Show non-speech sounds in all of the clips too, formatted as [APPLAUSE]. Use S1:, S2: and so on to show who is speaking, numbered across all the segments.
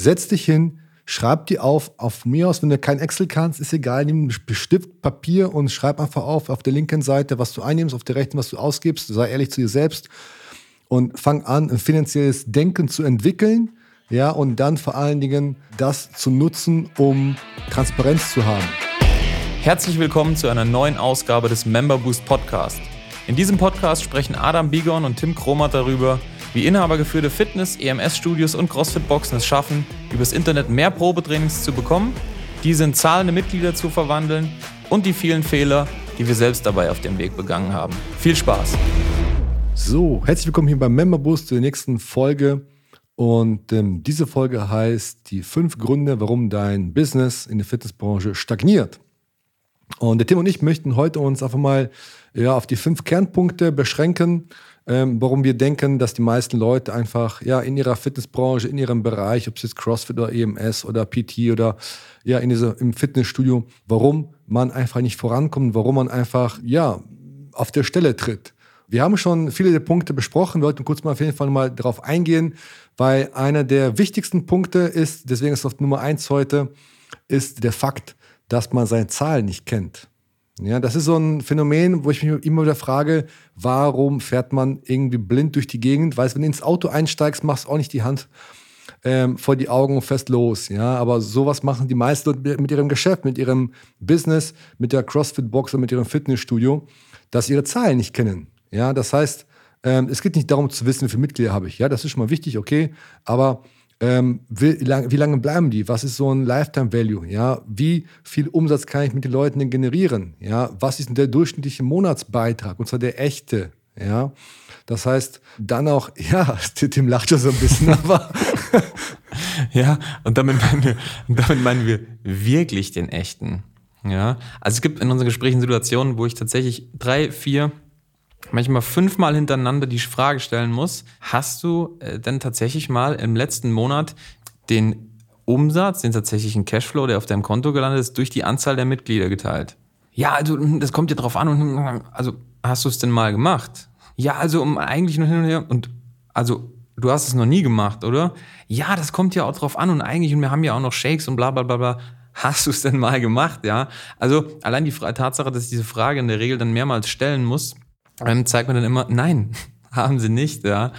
S1: setz dich hin, schreib die auf, auf mir aus, wenn du kein Excel kannst, ist egal, nimm Stift, Papier und schreib einfach auf, auf der linken Seite, was du einnimmst, auf der rechten, was du ausgibst, sei ehrlich zu dir selbst und fang an, ein finanzielles Denken zu entwickeln, ja, und dann vor allen Dingen das zu nutzen, um Transparenz zu haben.
S2: Herzlich willkommen zu einer neuen Ausgabe des Member Boost Podcast. In diesem Podcast sprechen Adam Bigon und Tim Kromat darüber, wie inhabergeführte Fitness-, EMS-Studios und CrossFit-Boxen es schaffen, übers Internet mehr Probetrainings zu bekommen, diese in zahlende Mitglieder zu verwandeln und die vielen Fehler, die wir selbst dabei auf dem Weg begangen haben. Viel Spaß!
S1: So, herzlich willkommen hier beim Member zur nächsten Folge. Und ähm, diese Folge heißt die fünf Gründe, warum dein Business in der Fitnessbranche stagniert. Und der Tim und ich möchten heute uns einfach mal ja, auf die fünf Kernpunkte beschränken, ähm, warum wir denken, dass die meisten Leute einfach ja in ihrer Fitnessbranche, in ihrem Bereich, ob es jetzt CrossFit oder EMS oder PT oder ja in dieser, im Fitnessstudio, warum man einfach nicht vorankommt, warum man einfach ja auf der Stelle tritt. Wir haben schon viele der Punkte besprochen, wir wollten kurz mal auf jeden Fall mal darauf eingehen, weil einer der wichtigsten Punkte ist, deswegen ist es auf Nummer eins heute, ist der Fakt, dass man seine Zahlen nicht kennt. Ja, das ist so ein Phänomen, wo ich mich immer wieder frage, warum fährt man irgendwie blind durch die Gegend? Weißt, wenn du ins Auto einsteigst, machst du auch nicht die Hand ähm, vor die Augen und fest los. Ja, aber sowas machen die meisten mit ihrem Geschäft, mit ihrem Business, mit der CrossFit-Box oder mit ihrem Fitnessstudio, dass sie ihre Zahlen nicht kennen. Ja, das heißt, ähm, es geht nicht darum zu wissen, wie viele Mitglieder habe ich. Ja, das ist schon mal wichtig, okay, aber ähm, wie, lang, wie, lange bleiben die? Was ist so ein Lifetime Value? Ja, wie viel Umsatz kann ich mit den Leuten denn generieren? Ja, was ist denn der durchschnittliche Monatsbeitrag? Und zwar der echte. Ja, das heißt, dann auch, [LAUGHS] ja, Tim lacht schon so ein bisschen, [LAUGHS] aber. [LAUGHS]
S2: ja, und damit meinen, wir, damit meinen wir wirklich den echten. Ja, also es gibt in unseren Gesprächen Situationen, wo ich tatsächlich drei, vier manchmal fünfmal hintereinander die Frage stellen muss, hast du äh, denn tatsächlich mal im letzten Monat den Umsatz, den tatsächlichen Cashflow, der auf deinem Konto gelandet ist, durch die Anzahl der Mitglieder geteilt? Ja, also hm, das kommt dir drauf an. Hm, also hast du es denn mal gemacht? Ja, also um eigentlich nur hin und her. Und also du hast es noch nie gemacht, oder? Ja, das kommt ja auch drauf an. Und eigentlich, und wir haben ja auch noch Shakes und bla bla bla bla. Hast du es denn mal gemacht, ja? Also allein die Tatsache, dass ich diese Frage in der Regel dann mehrmals stellen muss, ähm, zeigt man dann immer, nein, [LAUGHS] haben sie nicht, ja.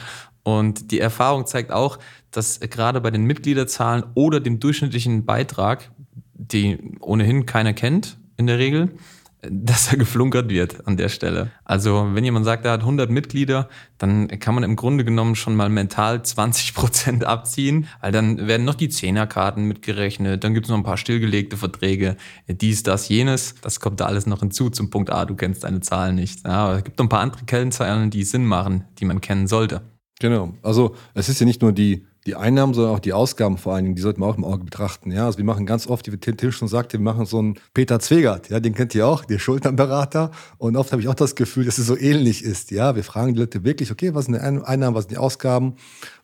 S2: Und die Erfahrung zeigt auch, dass gerade bei den Mitgliederzahlen oder dem durchschnittlichen Beitrag, die ohnehin keiner kennt in der Regel, dass er geflunkert wird an der Stelle. Also wenn jemand sagt, er hat 100 Mitglieder, dann kann man im Grunde genommen schon mal mental 20 Prozent abziehen, weil dann werden noch die Zehnerkarten mitgerechnet, dann gibt es noch ein paar stillgelegte Verträge, dies, das, jenes. Das kommt da alles noch hinzu zum Punkt A, du kennst deine Zahlen nicht. Ja, aber es gibt noch ein paar andere Kennzahlen, die Sinn machen, die man kennen sollte.
S1: Genau. Also es ist ja nicht nur die die Einnahmen, sondern auch die Ausgaben vor allen Dingen, die sollten wir auch im Auge betrachten. Ja, also wir machen ganz oft, wie Tim schon sagte, wir machen so einen Peter Zwegert, ja, den kennt ihr auch, der Schulternberater. Und oft habe ich auch das Gefühl, dass es so ähnlich ist. Ja, wir fragen die Leute wirklich, okay, was sind die Einnahmen, was sind die Ausgaben?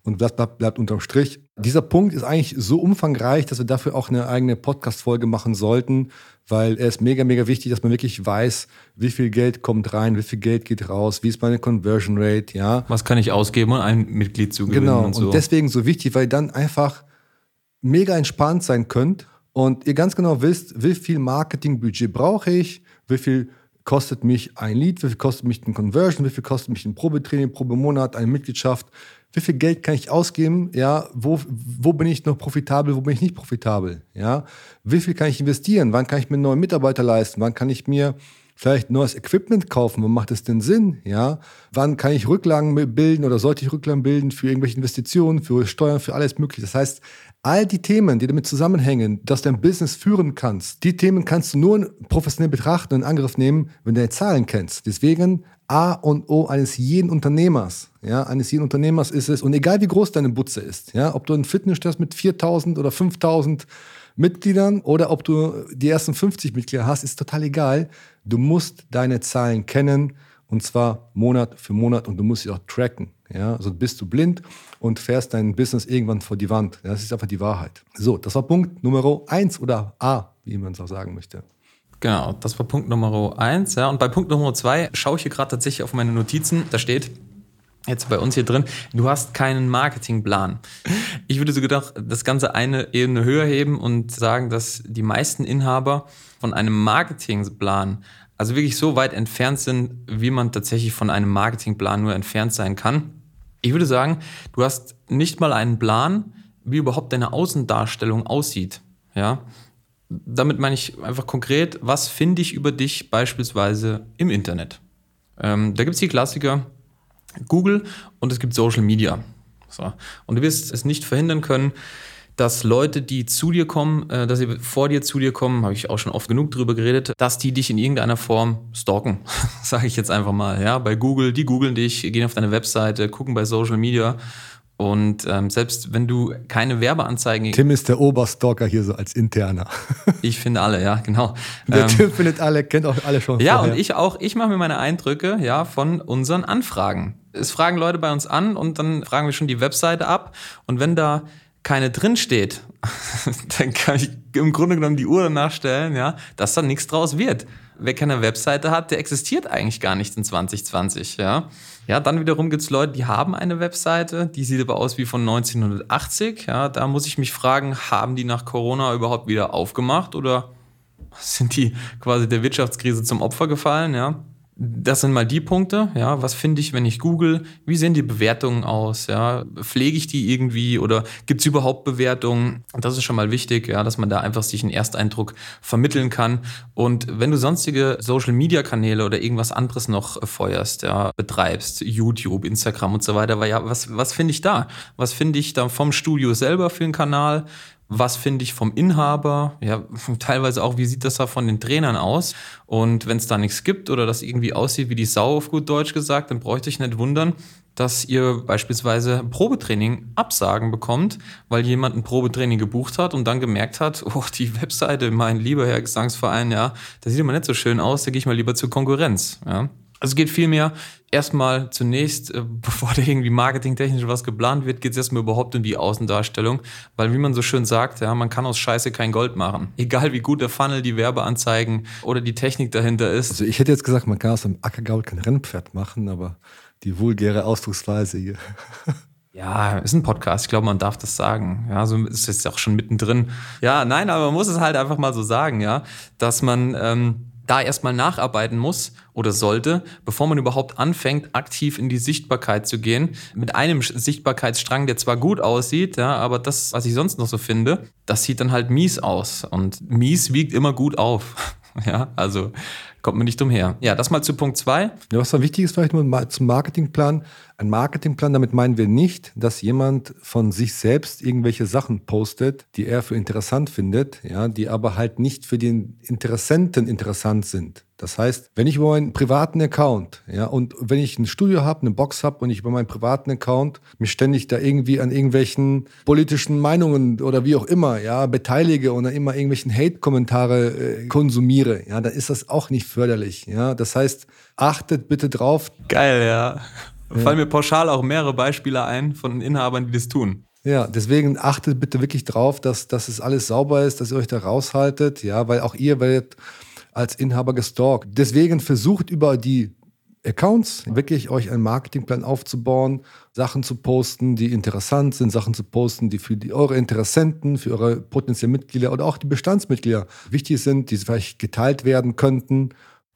S1: Und das bleibt, bleibt unterm Strich. Dieser Punkt ist eigentlich so umfangreich, dass wir dafür auch eine eigene Podcast-Folge machen sollten, weil er ist mega, mega wichtig, dass man wirklich weiß, wie viel Geld kommt rein, wie viel Geld geht raus, wie ist meine Conversion Rate, ja.
S2: Was kann ich ausgeben, um ein Mitglied zu gewinnen
S1: genau. und so. Und deswegen so wichtig, weil ihr dann einfach mega entspannt sein könnt und ihr ganz genau wisst, wie viel Marketingbudget brauche ich, wie viel kostet mich ein Lead, wie viel kostet mich ein Conversion, wie viel kostet mich ein Probetraining, Probemonat, eine Mitgliedschaft, wie viel Geld kann ich ausgeben, ja, wo, wo bin ich noch profitabel, wo bin ich nicht profitabel, ja, wie viel kann ich investieren, wann kann ich mir einen neuen Mitarbeiter leisten, wann kann ich mir vielleicht neues Equipment kaufen, wo macht es denn Sinn, ja, wann kann ich Rücklagen bilden oder sollte ich Rücklagen bilden für irgendwelche Investitionen, für Steuern, für alles mögliche. Das heißt, all die Themen, die damit zusammenhängen, dass du dein Business führen kannst, die Themen kannst du nur professionell betrachten und in Angriff nehmen, wenn du deine Zahlen kennst. Deswegen A und O eines jeden Unternehmers, ja, eines jeden Unternehmers ist es, und egal wie groß deine Butze ist, ja, ob du ein Fitness hast mit 4000 oder 5000 Mitgliedern oder ob du die ersten 50 Mitglieder hast, ist total egal. Du musst deine Zahlen kennen und zwar Monat für Monat und du musst sie auch tracken. Ja, also bist du blind und fährst dein Business irgendwann vor die Wand. Das ist einfach die Wahrheit. So, das war Punkt Nummer eins oder A, wie man es auch sagen möchte.
S2: Genau, das war Punkt Nummer eins. Ja. Und bei Punkt Nummer zwei schaue ich hier gerade tatsächlich auf meine Notizen. Da steht, jetzt bei uns hier drin, du hast keinen Marketingplan. Ich würde sogar das Ganze eine Ebene höher heben und sagen, dass die meisten Inhaber von einem Marketingplan also wirklich so weit entfernt sind, wie man tatsächlich von einem Marketingplan nur entfernt sein kann. Ich würde sagen, du hast nicht mal einen Plan, wie überhaupt deine Außendarstellung aussieht. Ja? Damit meine ich einfach konkret, was finde ich über dich beispielsweise im Internet? Ähm, da gibt es die Klassiker Google und es gibt Social Media. So. Und du wirst es nicht verhindern können, dass Leute, die zu dir kommen, äh, dass sie vor dir zu dir kommen, habe ich auch schon oft genug drüber geredet, dass die dich in irgendeiner Form stalken, [LAUGHS] sage ich jetzt einfach mal. Ja, bei Google, die googeln dich, gehen auf deine Webseite, gucken bei Social Media und ähm, selbst wenn du keine Werbeanzeigen.
S1: Tim ist der Oberstalker hier so als interner. [LAUGHS]
S2: ich finde alle, ja, genau.
S1: Der ähm, Tim findet alle, kennt auch alle schon.
S2: Ja, vorher. und ich auch, ich mache mir meine Eindrücke ja von unseren Anfragen. Es fragen Leute bei uns an und dann fragen wir schon die Webseite ab. Und wenn da keine drin steht, [LAUGHS] dann kann ich im Grunde genommen die Uhr danach stellen, ja, dass da nichts draus wird. Wer keine Webseite hat, der existiert eigentlich gar nicht in 2020, ja. Ja, dann wiederum gibt es Leute, die haben eine Webseite, die sieht aber aus wie von 1980, ja. Da muss ich mich fragen, haben die nach Corona überhaupt wieder aufgemacht oder sind die quasi der Wirtschaftskrise zum Opfer gefallen, ja? Das sind mal die Punkte, ja. Was finde ich, wenn ich google? Wie sehen die Bewertungen aus? Ja, pflege ich die irgendwie oder gibt es überhaupt Bewertungen? Das ist schon mal wichtig, ja, dass man da einfach sich einen Ersteindruck vermitteln kann. Und wenn du sonstige Social Media Kanäle oder irgendwas anderes noch feuerst, ja, betreibst, YouTube, Instagram und so weiter, weil ja, was, was finde ich da? Was finde ich da vom Studio selber für einen Kanal? Was finde ich vom Inhaber, ja, [LAUGHS] teilweise auch, wie sieht das da von den Trainern aus? Und wenn es da nichts gibt oder das irgendwie aussieht wie die Sau auf gut Deutsch gesagt, dann bräuchte ich nicht wundern, dass ihr beispielsweise Probetraining Absagen bekommt, weil jemand ein Probetraining gebucht hat und dann gemerkt hat, [LAUGHS] oh, die Webseite, mein lieber Herr Gesangsverein, ja, das sieht immer nicht so schön aus, da gehe ich mal lieber zur Konkurrenz, ja. Also es geht vielmehr erstmal zunächst, äh, [LAUGHS] bevor da irgendwie marketingtechnisch was geplant wird, geht es erstmal überhaupt um die Außendarstellung. Weil wie man so schön sagt, ja, man kann aus Scheiße kein Gold machen. [LAUGHS] Egal wie gut der Funnel, die Werbeanzeigen oder die Technik dahinter ist.
S1: Also ich hätte jetzt gesagt, man kann aus einem Ackergaul kein Rennpferd machen, aber die vulgäre Ausdrucksweise hier. [LAUGHS]
S2: Ja, ist ein Podcast. Ich glaube, man darf das sagen. Ja, so ist es auch schon mittendrin. Ja, nein, aber man muss es halt einfach mal so sagen, ja, dass man ähm, da erstmal nacharbeiten muss oder sollte, bevor man überhaupt anfängt, aktiv in die Sichtbarkeit zu gehen. Mit einem Sichtbarkeitsstrang, der zwar gut aussieht, ja, aber das, was ich sonst noch so finde, das sieht dann halt mies aus. Und mies wiegt immer gut auf. [LAUGHS] ja, also kommt man nicht umher. Ja, das mal zu Punkt zwei.
S1: Ja, was dann wichtig ist, vielleicht nur zum Marketingplan. Ein Marketingplan, damit meinen wir nicht, dass jemand von sich selbst irgendwelche Sachen postet, die er für interessant findet, ja, die aber halt nicht für den Interessenten interessant sind. Das heißt, wenn ich über meinen privaten Account, ja, und wenn ich ein Studio habe, eine Box habe und ich über meinen privaten Account mich ständig da irgendwie an irgendwelchen politischen Meinungen oder wie auch immer, ja, beteilige oder immer irgendwelchen Hate-Kommentare äh, konsumiere, ja, dann ist das auch nicht förderlich, ja. Das heißt, achtet bitte drauf.
S2: Geil, ja. Ja. Fallen mir pauschal auch mehrere Beispiele ein von Inhabern, die das tun.
S1: Ja, deswegen achtet bitte wirklich drauf, dass, dass es alles sauber ist, dass ihr euch da raushaltet, ja, weil auch ihr werdet als Inhaber gestalkt. Deswegen versucht über die Accounts wirklich euch einen Marketingplan aufzubauen, Sachen zu posten, die interessant sind, Sachen zu posten, die für die, eure Interessenten, für eure potenziellen Mitglieder oder auch die Bestandsmitglieder wichtig sind, die vielleicht geteilt werden könnten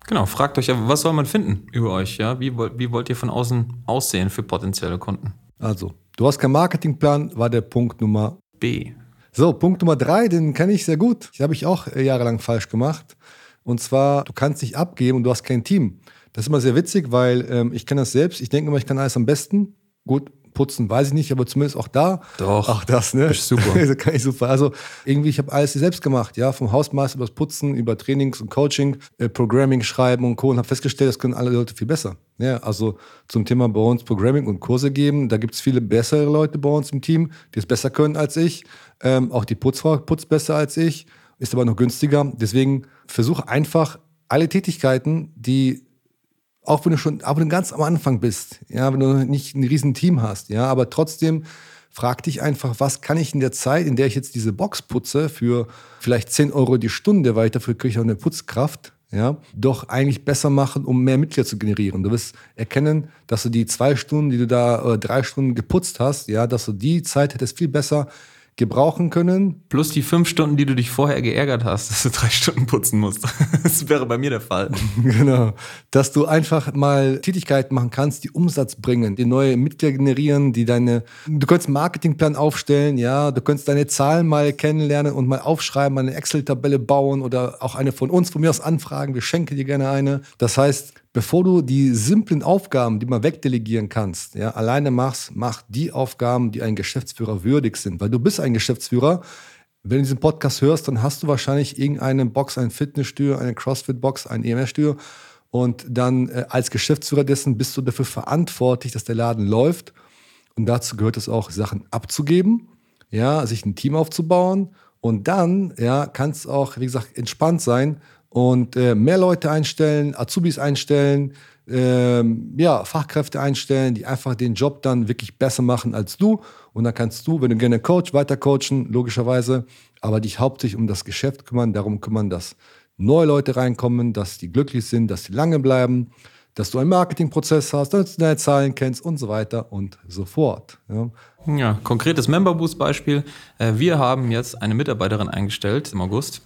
S2: Genau, fragt euch, was soll man finden über euch? Ja? Wie, wie wollt ihr von außen aussehen für potenzielle Kunden?
S1: Also, du hast keinen Marketingplan, war der Punkt Nummer
S2: B.
S1: So, Punkt Nummer drei, den kenne ich sehr gut. Das habe ich auch äh, jahrelang falsch gemacht. Und zwar, du kannst nicht abgeben und du hast kein Team. Das ist immer sehr witzig, weil ähm, ich kenne das selbst. Ich denke immer, ich kann alles am besten. Gut, putzen, weiß ich nicht, aber zumindest auch da.
S2: Doch.
S1: Auch das, ne?
S2: Ist super. [LAUGHS]
S1: also kann ich super. Also irgendwie, ich habe alles selbst gemacht, ja, vom Hausmeister über das Putzen, über Trainings und Coaching, äh, Programming schreiben und Co. und habe festgestellt, das können alle Leute viel besser. Ja, also zum Thema bei uns Programming und Kurse geben, da gibt es viele bessere Leute bei uns im Team, die es besser können als ich. Ähm, auch die Putzfrau putzt besser als ich, ist aber noch günstiger. Deswegen versuche einfach alle Tätigkeiten, die auch wenn du schon, du ganz am Anfang bist, ja, wenn du nicht ein riesen Team hast, ja, aber trotzdem frag dich einfach, was kann ich in der Zeit, in der ich jetzt diese Box putze, für vielleicht 10 Euro die Stunde, weil ich dafür kriege ich auch eine Putzkraft, ja, doch eigentlich besser machen, um mehr Mitglieder zu generieren. Du wirst erkennen, dass du die zwei Stunden, die du da, drei Stunden geputzt hast, ja, dass du die Zeit hättest viel besser gebrauchen können.
S2: Plus die fünf Stunden, die du dich vorher geärgert hast, [LAUGHS] dass du drei Stunden putzen musst. [LAUGHS] Das wäre bei mir der Fall. [LAUGHS]
S1: Genau. Dass du einfach mal Tätigkeiten machen kannst, die Umsatz bringen, die neue Mitglieder generieren, die deine, du könntest einen Marketingplan aufstellen, ja, du könntest deine Zahlen mal kennenlernen und mal aufschreiben, eine Excel-Tabelle bauen oder auch eine von uns, von mir aus anfragen, wir schenken dir gerne eine. Das heißt, bevor du die simplen Aufgaben, die man wegdelegieren kannst, ja, alleine machst, mach die Aufgaben, die ein Geschäftsführer würdig sind. Weil du bist ein Geschäftsführer. Wenn du diesen Podcast hörst, dann hast du wahrscheinlich irgendeine Box, ein Fitnessstudio, eine CrossFit-Box, ein EMS-Studio. Und dann äh, als Geschäftsführer dessen bist du dafür verantwortlich, dass der Laden läuft. Und dazu gehört es auch, Sachen abzugeben, ja, sich ein Team aufzubauen. Und dann, ja, kann es auch, wie gesagt, entspannt sein, und äh, mehr Leute einstellen, Azubis einstellen, ähm, ja, Fachkräfte einstellen, die einfach den Job dann wirklich besser machen als du. Und dann kannst du, wenn du gerne Coach, weiter coachen, logischerweise, aber dich hauptsächlich um das Geschäft kümmern, darum kümmern, dass neue Leute reinkommen, dass die glücklich sind, dass die lange bleiben, dass du einen Marketingprozess hast, dass du deine Zahlen kennst und so weiter und so fort.
S2: Ja, ja konkretes Member Boost Beispiel. Äh, wir haben jetzt eine Mitarbeiterin eingestellt im August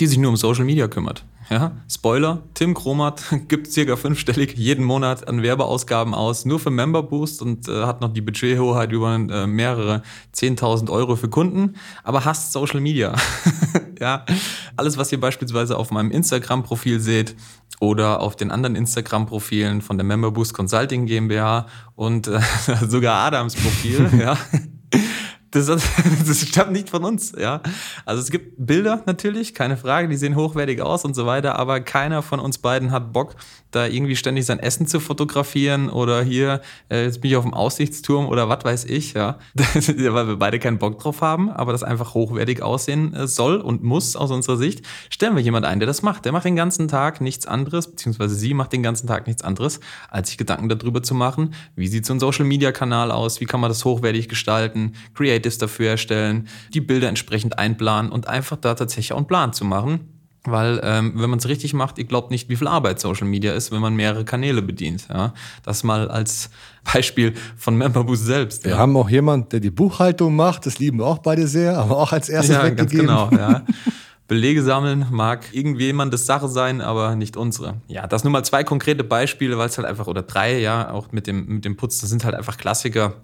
S2: die sich nur um Social Media kümmert. Ja, Spoiler, Tim Kromat [LAUGHS] gibt circa fünfstellig jeden Monat an Werbeausgaben aus, nur für Member Boost und äh, hat noch die Budgethoheit über äh, mehrere 10.000 Euro für Kunden, aber hasst Social Media. [LAUGHS] ja, alles, was ihr beispielsweise auf meinem Instagram-Profil seht oder auf den anderen Instagram-Profilen von der Member Boost Consulting GmbH und äh, [LAUGHS] sogar Adams Profil, ja, das, [LAUGHS] das stammt nicht von uns, ja. Also es gibt Bilder natürlich, keine Frage, die sehen hochwertig aus und so weiter, aber keiner von uns beiden hat Bock, da irgendwie ständig sein Essen zu fotografieren oder hier, äh, jetzt bin ich auf dem Aussichtsturm oder was weiß ich, [LAUGHS] ja. Weil wir beide keinen Bock drauf haben, aber das einfach hochwertig aussehen äh, soll und muss aus unserer Sicht, stellen wir jemand ein, der das macht. Der macht den ganzen Tag nichts anderes, beziehungsweise sie macht den ganzen Tag nichts anderes, als sich Gedanken darüber zu machen, wie sieht so ein Social-Media-Kanal aus, wie kann man das hochwertig gestalten, Creatives dafür erstellen, die Bilder entsprechend einplanen und einfach da tatsächlich auch einen Plan zu machen weil ähm, wenn man es richtig macht, ihr glaubt nicht, wie viel Arbeit Social Media ist, wenn man mehrere Kanäle bedient. Ja? Das mal als [LAUGHS] Beispiel von Memberboost selbst.
S1: Wir ja. haben auch jemand, der die Buchhaltung macht, das lieben wir auch beide sehr, aber auch als erstes
S2: ja, weggegeben. Ganz genau, [LAUGHS] ja. Belege sammeln mag irgendjemandes Sache sein, aber nicht unsere. Ja, das nur mal zwei konkrete Beispiele, weil es halt einfach, oder drei, ja, auch mit dem, mit dem Putz, das sind halt einfach Klassiker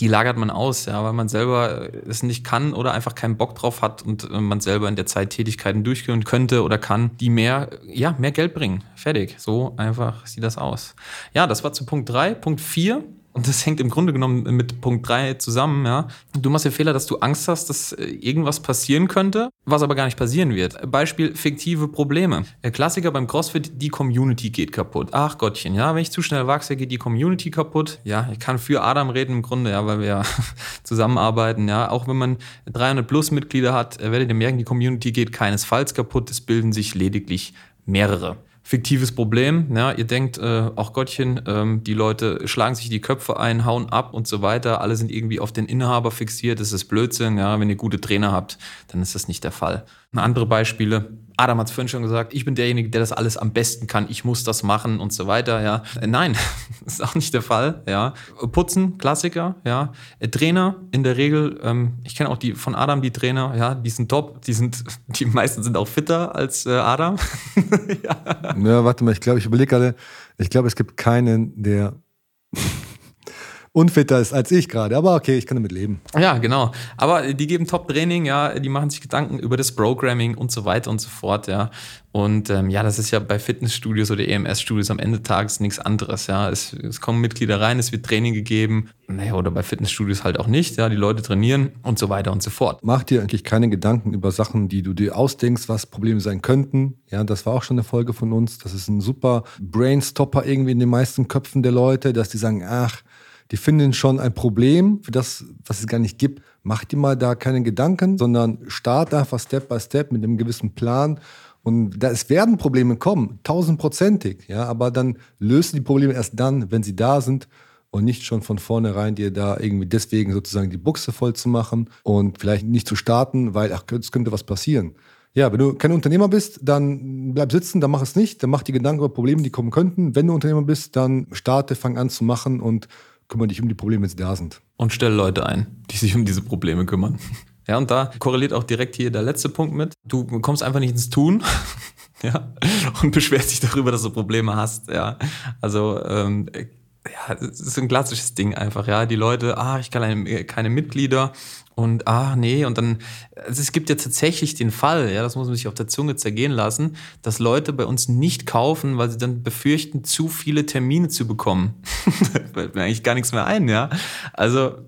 S2: die lagert man aus, ja, weil man selber es nicht kann oder einfach keinen Bock drauf hat und äh, man selber in der Zeit Tätigkeiten durchführen könnte oder kann, die mehr, ja, mehr Geld bringen. Fertig. So einfach sieht das aus. Ja, das war zu Punkt drei. Punkt vier und das hängt im Grunde genommen mit Punkt 3 zusammen, ja. Du machst den Fehler, dass du Angst hast, dass äh, irgendwas passieren könnte, was aber gar nicht passieren wird. Beispiel fiktive Probleme. Der Klassiker beim CrossFit, die Community geht kaputt. Ach Gottchen, ja, wenn ich zu schnell wachse, geht die Community kaputt. Ja, ich kann für Adam reden im Grunde, ja, weil wir ja [LAUGHS] zusammenarbeiten, ja. Auch wenn man 300 plus Mitglieder hat, äh, werdet ihr merken, die Community geht keinesfalls kaputt. Es bilden sich lediglich mehrere fiktives Problem. Ja, ihr denkt, äh, auch Gottchen, ähm, die Leute schlagen sich die Köpfe ein, hauen ab und so weiter. Alle sind irgendwie auf den Inhaber fixiert. Das ist Blödsinn. Ja, wenn ihr gute Trainer habt, dann ist das nicht der Fall. Andere Beispiele. Adam hat es vorhin schon gesagt, ich bin derjenige, der das alles am besten kann, ich muss das machen und so weiter, ja. Äh, nein, [LAUGHS] ist auch nicht der Fall, ja. Putzen, Klassiker, ja. Äh, Trainer, in der Regel, ähm, ich kenne auch die von Adam die Trainer, ja, die sind top, die sind, [LAUGHS] die meisten sind auch fitter als äh, Adam. [LAUGHS]
S1: ja. ja, warte mal, ich glaube, ich überlege gerade, ich glaube, es gibt keinen, der unfitter ist als ich gerade. Aber okay, ich kann damit leben.
S2: Ja, genau. Aber die geben Top-Training, ja, die machen sich Gedanken über das Programming und so weiter und so fort, ja. Und ähm, ja, das ist ja bei Fitnessstudios oder EMS-Studios am Ende des Tages nichts anderes, ja. Es, es kommen Mitglieder rein, es wird Training gegeben, naja, oder bei Fitnessstudios halt auch nicht, ja. Die Leute trainieren und so weiter und so fort.
S1: Mach dir eigentlich keine Gedanken über Sachen, die du dir ausdenkst, was Probleme sein könnten. Ja, das war auch schon eine Folge von uns. Das ist ein super Brainstopper irgendwie in den meisten Köpfen der Leute, dass die sagen, ach, die finden schon ein Problem für das, was es gar nicht gibt. Mach dir mal da keine Gedanken, sondern start einfach Step by Step mit einem gewissen Plan. Und da, es werden Probleme kommen, tausendprozentig, ja, aber dann löst die Probleme erst dann, wenn sie da sind und nicht schon von vornherein dir da irgendwie deswegen sozusagen die Buchse voll zu machen und vielleicht nicht zu starten, weil, ach, es könnte was passieren. Ja, wenn du kein Unternehmer bist, dann bleib sitzen, dann mach es nicht, dann mach die Gedanken über Probleme, die kommen könnten. Wenn du Unternehmer bist, dann starte, fang an zu machen und kümmere dich um die Probleme, wenn sie da sind.
S2: Und stell Leute ein, die sich um diese Probleme kümmern. [LAUGHS] Ja, und da korreliert auch direkt hier der letzte Punkt mit. Du kommst einfach nicht ins Tun. [LAUGHS] ja, und beschwerst dich darüber, dass du Probleme hast, ja. Also, ähm, ja, es ist ein klassisches Ding einfach, ja. Die Leute, ah, ich kann keine, Mitglieder und ah, nee, und dann, also es gibt ja tatsächlich den Fall, ja, das muss man sich auf der Zunge zergehen lassen, dass Leute bei uns nicht kaufen, weil sie dann befürchten, zu viele Termine zu bekommen. da [LAUGHS] fällt mir eigentlich gar nichts mehr ein, ja. Also,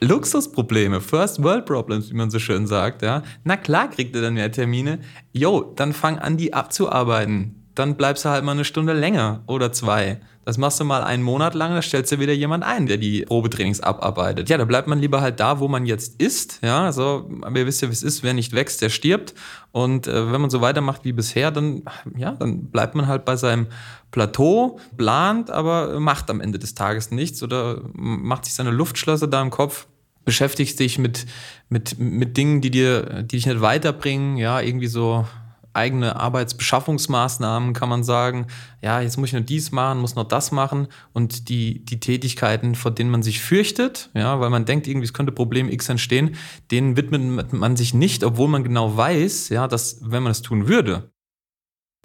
S2: Luxusprobleme, First World Problems, wie man so schön sagt, ja. Na klar kriegt ihr dann mehr Termine. Jo, dann fang an, die abzuarbeiten dann bleibst du halt mal eine Stunde länger oder zwei. Das machst du mal einen Monat lang, da stellst du wieder jemand ein, der die Probetrainings abarbeitet. Ja, da bleibt man lieber halt da, wo man jetzt ist. Ja, also, ihr wisst ja, wie es ist, wer nicht wächst, der stirbt. Und äh, wenn man so weitermacht wie bisher, dann, ja, dann bleibt man halt bei seinem Plateau, plant, aber macht am Ende des Tages nichts oder macht sich seine Luftschlösser da im Kopf beschäftigst dich mit, mit, mit Dingen, die dir, die dich nicht weiterbringen, ja, irgendwie so eigene Arbeitsbeschaffungsmaßnahmen, kann man sagen, ja, jetzt muss ich nur dies machen, muss noch das machen und die, die Tätigkeiten, vor denen man sich fürchtet, ja, weil man denkt, irgendwie es könnte Problem X entstehen, denen widmet man sich nicht, obwohl man genau weiß, ja, dass wenn man es tun würde,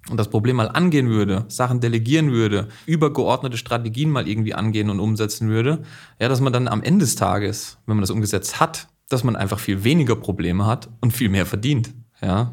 S2: und das Problem mal angehen würde, Sachen delegieren würde, übergeordnete Strategien mal irgendwie angehen und umsetzen würde, ja, dass man dann am Ende des Tages, wenn man das umgesetzt hat, dass man einfach viel weniger Probleme hat und viel mehr verdient, ja.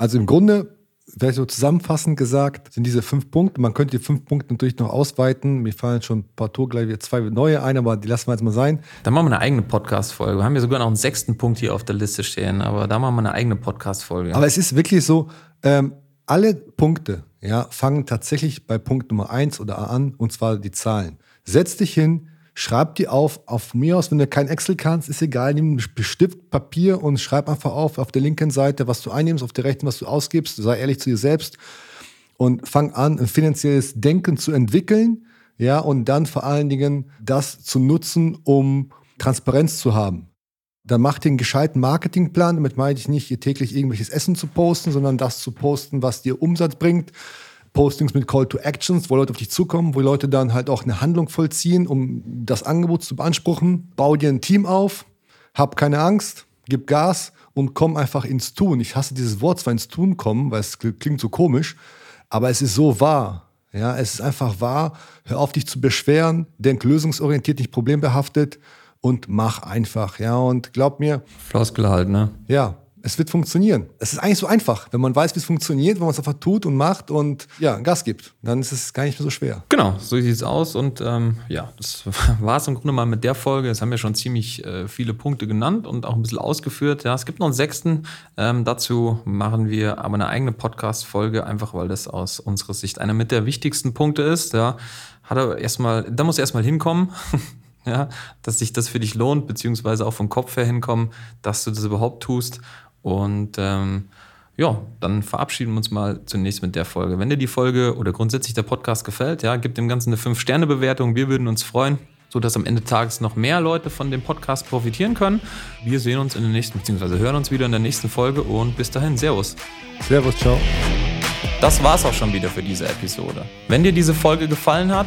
S1: Also im Grunde, vielleicht so zusammenfassend gesagt, sind diese fünf Punkte. Man könnte die fünf Punkte natürlich noch ausweiten. Mir fallen schon ein paar Tour gleich wieder zwei neue ein, aber die lassen wir jetzt mal sein.
S2: Dann machen wir eine eigene Podcast-Folge. Wir haben ja sogar noch einen sechsten Punkt hier auf der Liste stehen, aber da machen wir eine eigene Podcast-Folge.
S1: Aber es ist wirklich so, ähm, alle Punkte ja, fangen tatsächlich bei Punkt Nummer eins oder A an, und zwar die Zahlen. Setz dich hin, Schreib die auf, auf mir aus, wenn du kein Excel kannst, ist egal, nimm Stift, Papier und schreib einfach auf, auf der linken Seite, was du einnimmst, auf der rechten, was du ausgibst, sei ehrlich zu dir selbst und fang an, ein finanzielles Denken zu entwickeln, ja, und dann vor allen Dingen das zu nutzen, um Transparenz zu haben. Dann mach den gescheiten Marketingplan, damit meine ich nicht, hier täglich irgendwelches Essen zu posten, sondern das zu posten, was dir Umsatz bringt, Postings mit Call to Actions, wo Leute auf dich zukommen, wo Leute dann halt auch eine Handlung vollziehen, um das Angebot zu beanspruchen. Bau dir ein Team auf, hab keine Angst, gib Gas und komm einfach ins Tun. Ich hasse dieses Wort zwar ins Tun kommen, weil es klingt so komisch, aber es ist so wahr. Ja, es ist einfach wahr. Hör auf, dich zu beschweren, denk lösungsorientiert, nicht problembehaftet und mach einfach. Ja, und glaub mir.
S2: Floskel halt, ne?
S1: Ja, es wird funktionieren. Es ist eigentlich so einfach, wenn man weiß, wie es funktioniert, wenn man es einfach tut und macht und ja, Gas gibt, dann ist es gar nicht mehr so schwer.
S2: Genau, so sieht es aus und ähm, ja, das [LAUGHS] war es im Grunde mal mit der Folge. Es haben ja schon ziemlich äh, viele Punkte genannt und auch ein bisschen ausgeführt. Ja, es gibt noch einen sechsten. Ähm, dazu machen wir aber eine eigene Podcast-Folge, einfach weil das aus unserer Sicht einer mit der wichtigsten Punkte ist. Ja, hat er erstmal, da muss er erstmal hinkommen. [LAUGHS] ja, dass sich das für dich lohnt, beziehungsweise auch vom Kopf her hinkommen, dass du das überhaupt tust. Und ähm, ja, dann verabschieden wir uns mal zunächst mit der Folge. Wenn dir die Folge oder grundsätzlich der Podcast gefällt, ja, gib dem Ganzen eine 5-Sterne-Bewertung. Wir würden uns freuen, sodass am Ende des Tages noch mehr Leute von dem Podcast profitieren können. Wir sehen uns in der nächsten, beziehungsweise hören uns wieder in der nächsten Folge und bis dahin, Servus.
S1: Servus, ciao.
S2: Das war's auch schon wieder für diese Episode. Wenn dir diese Folge gefallen hat,